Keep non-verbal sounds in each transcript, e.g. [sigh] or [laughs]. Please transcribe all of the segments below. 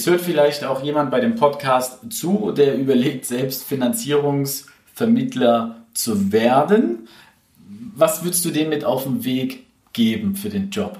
Jetzt hört vielleicht auch jemand bei dem Podcast zu, der überlegt, selbst Finanzierungsvermittler zu werden. Was würdest du dem mit auf den Weg geben für den Job?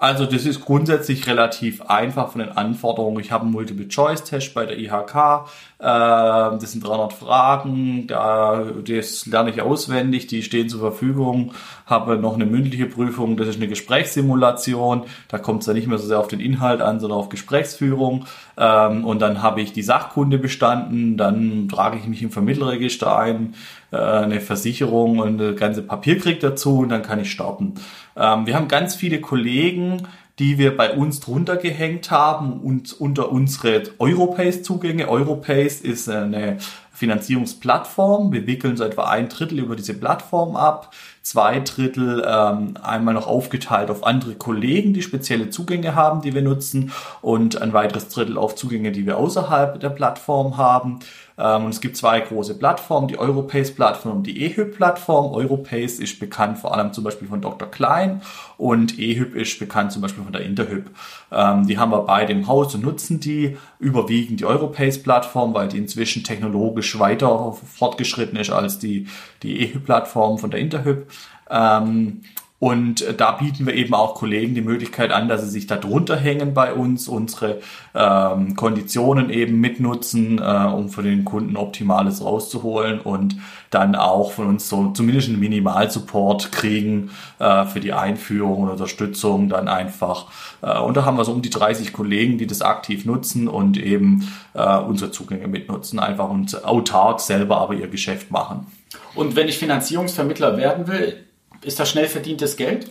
Also das ist grundsätzlich relativ einfach von den Anforderungen. Ich habe einen Multiple-Choice-Test bei der IHK. Äh, das sind 300 Fragen. das lerne ich auswendig. Die stehen zur Verfügung. Habe noch eine mündliche Prüfung. Das ist eine Gesprächssimulation. Da kommt es ja nicht mehr so sehr auf den Inhalt an, sondern auf Gesprächsführung. Ähm, und dann habe ich die Sachkunde bestanden. Dann trage ich mich im Vermittlerregister ein äh, eine Versicherung und eine ganze Papierkrieg dazu und dann kann ich starten. Ähm, wir haben ganz viele Kollegen, die wir bei uns drunter gehängt haben und unter unsere Europace-Zugänge. Europace ist eine Finanzierungsplattform. Wir wickeln so etwa ein Drittel über diese Plattform ab, zwei Drittel ähm, einmal noch aufgeteilt auf andere Kollegen, die spezielle Zugänge haben, die wir nutzen und ein weiteres Drittel auf Zugänge, die wir außerhalb der Plattform haben. Ähm, und es gibt zwei große Plattformen, die Europace-Plattform und die EHYP-Plattform. Europace ist bekannt vor allem zum Beispiel von Dr. Klein und EHYP ist bekannt zum Beispiel von der Interhyp. Ähm, die haben wir beide im Haus und nutzen die überwiegend die Europace-Plattform, weil die inzwischen technologisch weiter fortgeschritten ist als die, die EHYP-Plattform von der Interhyp. Ähm, und äh, da bieten wir eben auch Kollegen die Möglichkeit an, dass sie sich da drunter hängen bei uns, unsere ähm, Konditionen eben mitnutzen, äh, um für den Kunden Optimales rauszuholen und dann auch von uns so zumindest einen Minimalsupport kriegen äh, für die Einführung und Unterstützung dann einfach. Äh, und da haben wir so um die 30 Kollegen, die das aktiv nutzen und eben äh, unsere Zugänge mitnutzen, einfach und autark selber aber ihr Geschäft machen. Und wenn ich Finanzierungsvermittler werden will, ist das schnell verdientes Geld?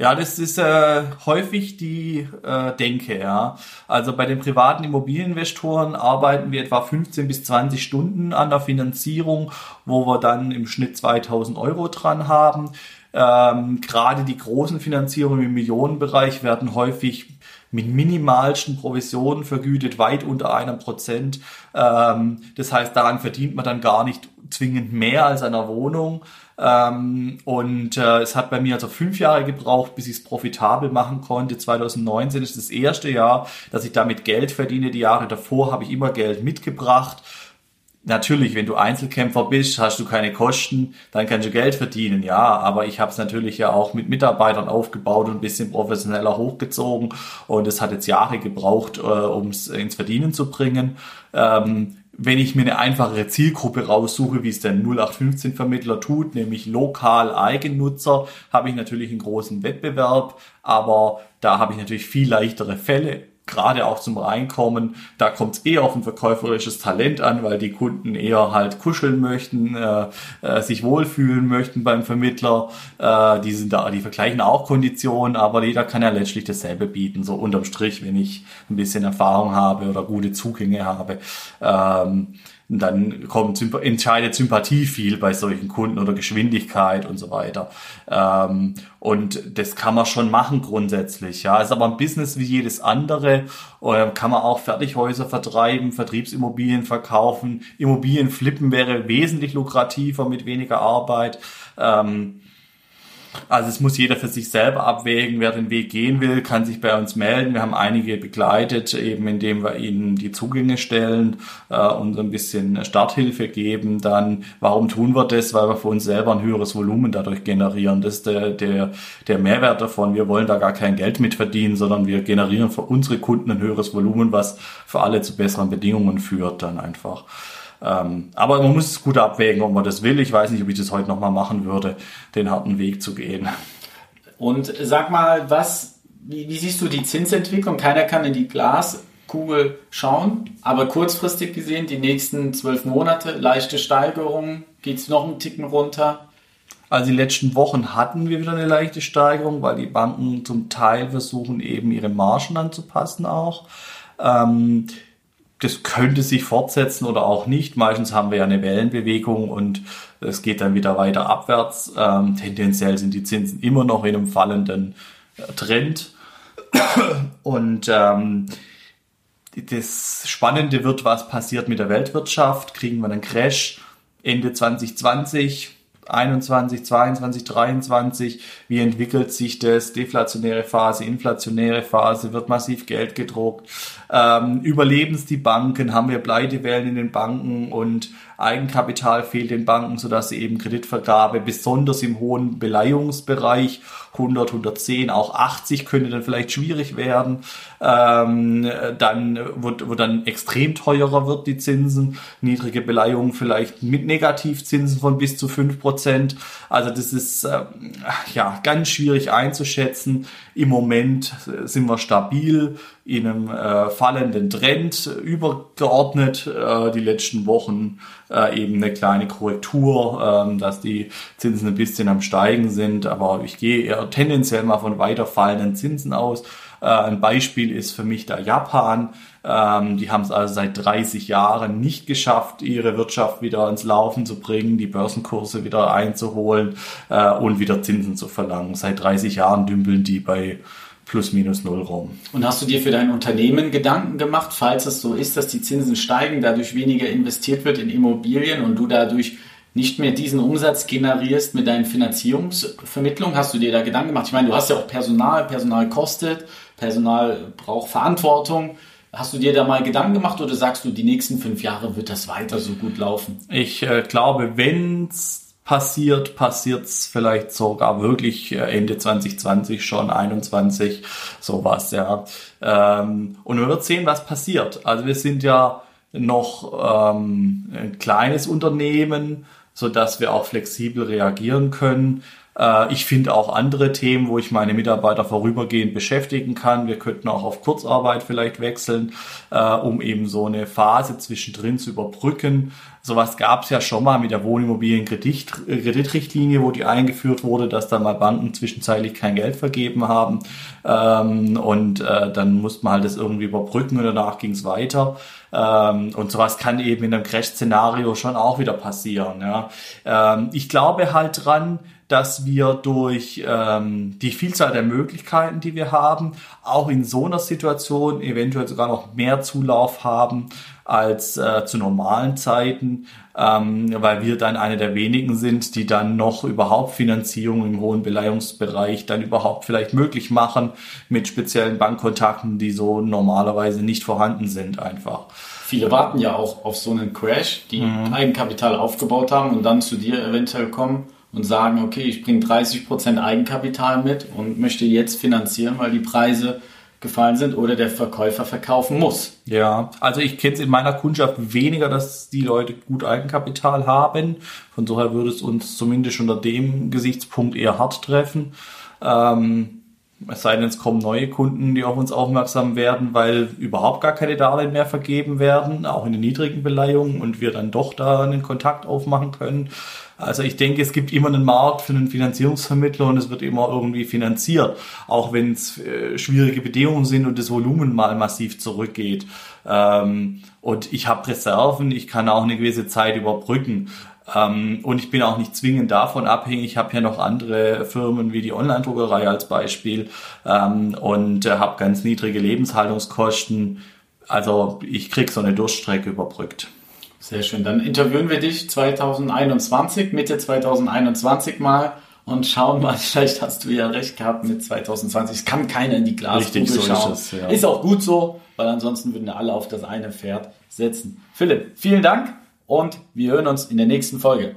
Ja, das ist äh, häufig die äh, Denke, ja. Also bei den privaten Immobilieninvestoren arbeiten wir etwa 15 bis 20 Stunden an der Finanzierung, wo wir dann im Schnitt 2000 Euro dran haben. Ähm, Gerade die großen Finanzierungen im Millionenbereich werden häufig mit minimalsten Provisionen vergütet, weit unter einem Prozent. Ähm, das heißt, daran verdient man dann gar nicht zwingend mehr als einer Wohnung. Ähm, und äh, es hat bei mir also fünf Jahre gebraucht, bis ich es profitabel machen konnte. 2019 ist das erste Jahr, dass ich damit Geld verdiene. Die Jahre davor habe ich immer Geld mitgebracht. Natürlich, wenn du Einzelkämpfer bist, hast du keine Kosten, dann kannst du Geld verdienen, ja. Aber ich habe es natürlich ja auch mit Mitarbeitern aufgebaut und ein bisschen professioneller hochgezogen. Und es hat jetzt Jahre gebraucht, äh, um es ins Verdienen zu bringen. Ähm, wenn ich mir eine einfachere Zielgruppe raussuche, wie es der 0815-Vermittler tut, nämlich lokal Eigennutzer, habe ich natürlich einen großen Wettbewerb, aber da habe ich natürlich viel leichtere Fälle gerade auch zum Reinkommen, da kommt es eher auf ein verkäuferisches Talent an, weil die Kunden eher halt kuscheln möchten, äh, äh, sich wohlfühlen möchten beim Vermittler. Äh, die sind da, die vergleichen auch Konditionen, aber jeder kann ja letztlich dasselbe bieten, so unterm Strich, wenn ich ein bisschen Erfahrung habe oder gute Zugänge habe. Ähm, dann kommt, entscheidet Sympathie viel bei solchen Kunden oder Geschwindigkeit und so weiter. Ähm, und das kann man schon machen grundsätzlich. Ja, ist aber ein Business wie jedes andere. Ähm, kann man auch Fertighäuser vertreiben, Vertriebsimmobilien verkaufen. Immobilien flippen wäre wesentlich lukrativer mit weniger Arbeit. Ähm, also es muss jeder für sich selber abwägen. Wer den Weg gehen will, kann sich bei uns melden. Wir haben einige begleitet, eben indem wir ihnen die Zugänge stellen äh, und so ein bisschen Starthilfe geben. Dann, warum tun wir das? Weil wir für uns selber ein höheres Volumen dadurch generieren. Das ist der, der, der Mehrwert davon. Wir wollen da gar kein Geld mit verdienen, sondern wir generieren für unsere Kunden ein höheres Volumen, was für alle zu besseren Bedingungen führt dann einfach. Ähm, aber man muss es gut abwägen, ob man das will. Ich weiß nicht, ob ich das heute nochmal machen würde, den harten Weg zu gehen. Und sag mal, was, wie, wie siehst du die Zinsentwicklung? Keiner kann in die Glaskugel schauen, aber kurzfristig gesehen, die nächsten zwölf Monate, leichte Steigerungen, geht es noch einen Ticken runter? Also die letzten Wochen hatten wir wieder eine leichte Steigerung, weil die Banken zum Teil versuchen eben ihre Margen anzupassen auch. Ähm, das könnte sich fortsetzen oder auch nicht. Meistens haben wir ja eine Wellenbewegung und es geht dann wieder weiter abwärts. Ähm, tendenziell sind die Zinsen immer noch in einem fallenden äh, Trend. [coughs] Und ähm, das Spannende wird, was passiert mit der Weltwirtschaft. Kriegen wir einen Crash Ende 2020? 21, 22, 23, wie entwickelt sich das, deflationäre Phase, inflationäre Phase, wird massiv Geld gedruckt, ähm, überleben es die Banken, haben wir Pleitewellen in den Banken und Eigenkapital fehlt den Banken, sodass sie eben Kreditvergabe besonders im hohen Beleihungsbereich 100, 110, auch 80 könnte dann vielleicht schwierig werden. Ähm, dann, wo, wo dann extrem teurer wird die Zinsen, niedrige Beleihungen vielleicht mit Negativzinsen von bis zu 5 Prozent. Also das ist äh, ja ganz schwierig einzuschätzen. Im Moment sind wir stabil in einem äh, fallenden Trend übergeordnet äh, die letzten Wochen äh, eben eine kleine Korrektur, äh, dass die Zinsen ein bisschen am steigen sind, aber ich gehe eher tendenziell mal von weiter fallenden Zinsen aus. Äh, ein Beispiel ist für mich der Japan. Ähm, die haben es also seit 30 Jahren nicht geschafft, ihre Wirtschaft wieder ins Laufen zu bringen, die Börsenkurse wieder einzuholen äh, und wieder Zinsen zu verlangen. Seit 30 Jahren dümpeln die bei plus minus null rum. Und hast du dir für dein Unternehmen Gedanken gemacht, falls es so ist, dass die Zinsen steigen, dadurch weniger investiert wird in Immobilien und du dadurch nicht mehr diesen Umsatz generierst mit deinen Finanzierungsvermittlungen? Hast du dir da Gedanken gemacht? Ich meine, du hast ja auch Personal, Personal kostet, Personal braucht Verantwortung. Hast du dir da mal Gedanken gemacht oder sagst du, die nächsten fünf Jahre wird das weiter so gut laufen? Ich äh, glaube, wenn's passiert, passiert es vielleicht sogar wirklich äh, Ende 2020 schon, 21, sowas, ja. Ähm, und man wird sehen, was passiert. Also wir sind ja noch ähm, ein kleines Unternehmen, so dass wir auch flexibel reagieren können. Äh, ich finde auch andere Themen, wo ich meine Mitarbeiter vorübergehend beschäftigen kann. Wir könnten auch auf Kurzarbeit vielleicht wechseln, äh, um eben so eine Phase zwischendrin zu überbrücken. Sowas gab es ja schon mal mit der Wohnimmobilien-Kreditrichtlinie, wo die eingeführt wurde, dass dann mal Banken zwischenzeitlich kein Geld vergeben haben. Ähm, und äh, dann musste man halt das irgendwie überbrücken und danach ging es weiter. Ähm, und sowas kann eben in einem Crash-Szenario schon auch wieder passieren. Ähm, ich glaube halt dran, dass wir durch ähm, die Vielzahl der Möglichkeiten, die wir haben, auch in so einer Situation eventuell sogar noch mehr Zulauf haben als äh, zu normalen Zeiten, ähm, weil wir dann eine der wenigen sind, die dann noch überhaupt Finanzierung im hohen Beleihungsbereich dann überhaupt vielleicht möglich machen mit speziellen Bankkontakten, die so normalerweise nicht vorhanden sind einfach. Viele warten ja auch auf so einen Crash, die mhm. Eigenkapital aufgebaut haben und dann zu dir eventuell kommen und sagen, okay, ich bringe 30% Eigenkapital mit und möchte jetzt finanzieren, weil die Preise gefallen sind oder der Verkäufer verkaufen muss. Ja, also ich kenne es in meiner Kundschaft weniger, dass die Leute gut Eigenkapital haben. Von daher würde es uns zumindest unter dem Gesichtspunkt eher hart treffen. Ähm, es sei denn, es kommen neue Kunden, die auf uns aufmerksam werden, weil überhaupt gar keine Darlehen mehr vergeben werden, auch in den niedrigen Beleihungen und wir dann doch da einen Kontakt aufmachen können. Also ich denke, es gibt immer einen Markt für einen Finanzierungsvermittler und es wird immer irgendwie finanziert, auch wenn es äh, schwierige Bedingungen sind und das Volumen mal massiv zurückgeht. Ähm, und ich habe Reserven, ich kann auch eine gewisse Zeit überbrücken. Ähm, und ich bin auch nicht zwingend davon abhängig. Ich habe ja noch andere Firmen wie die Online-Druckerei als Beispiel ähm, und äh, habe ganz niedrige Lebenshaltungskosten. Also ich krieg so eine Durchstrecke überbrückt. Sehr schön. Dann interviewen wir dich 2021, Mitte 2021 mal und schauen mal, [laughs] vielleicht hast du ja recht gehabt mit 2020. Es kann keiner in die Glaskugel Richtig, so schauen. Ist, es, ja. ist auch gut so, weil ansonsten würden alle auf das eine Pferd setzen. Philipp, vielen Dank und wir hören uns in der nächsten Folge.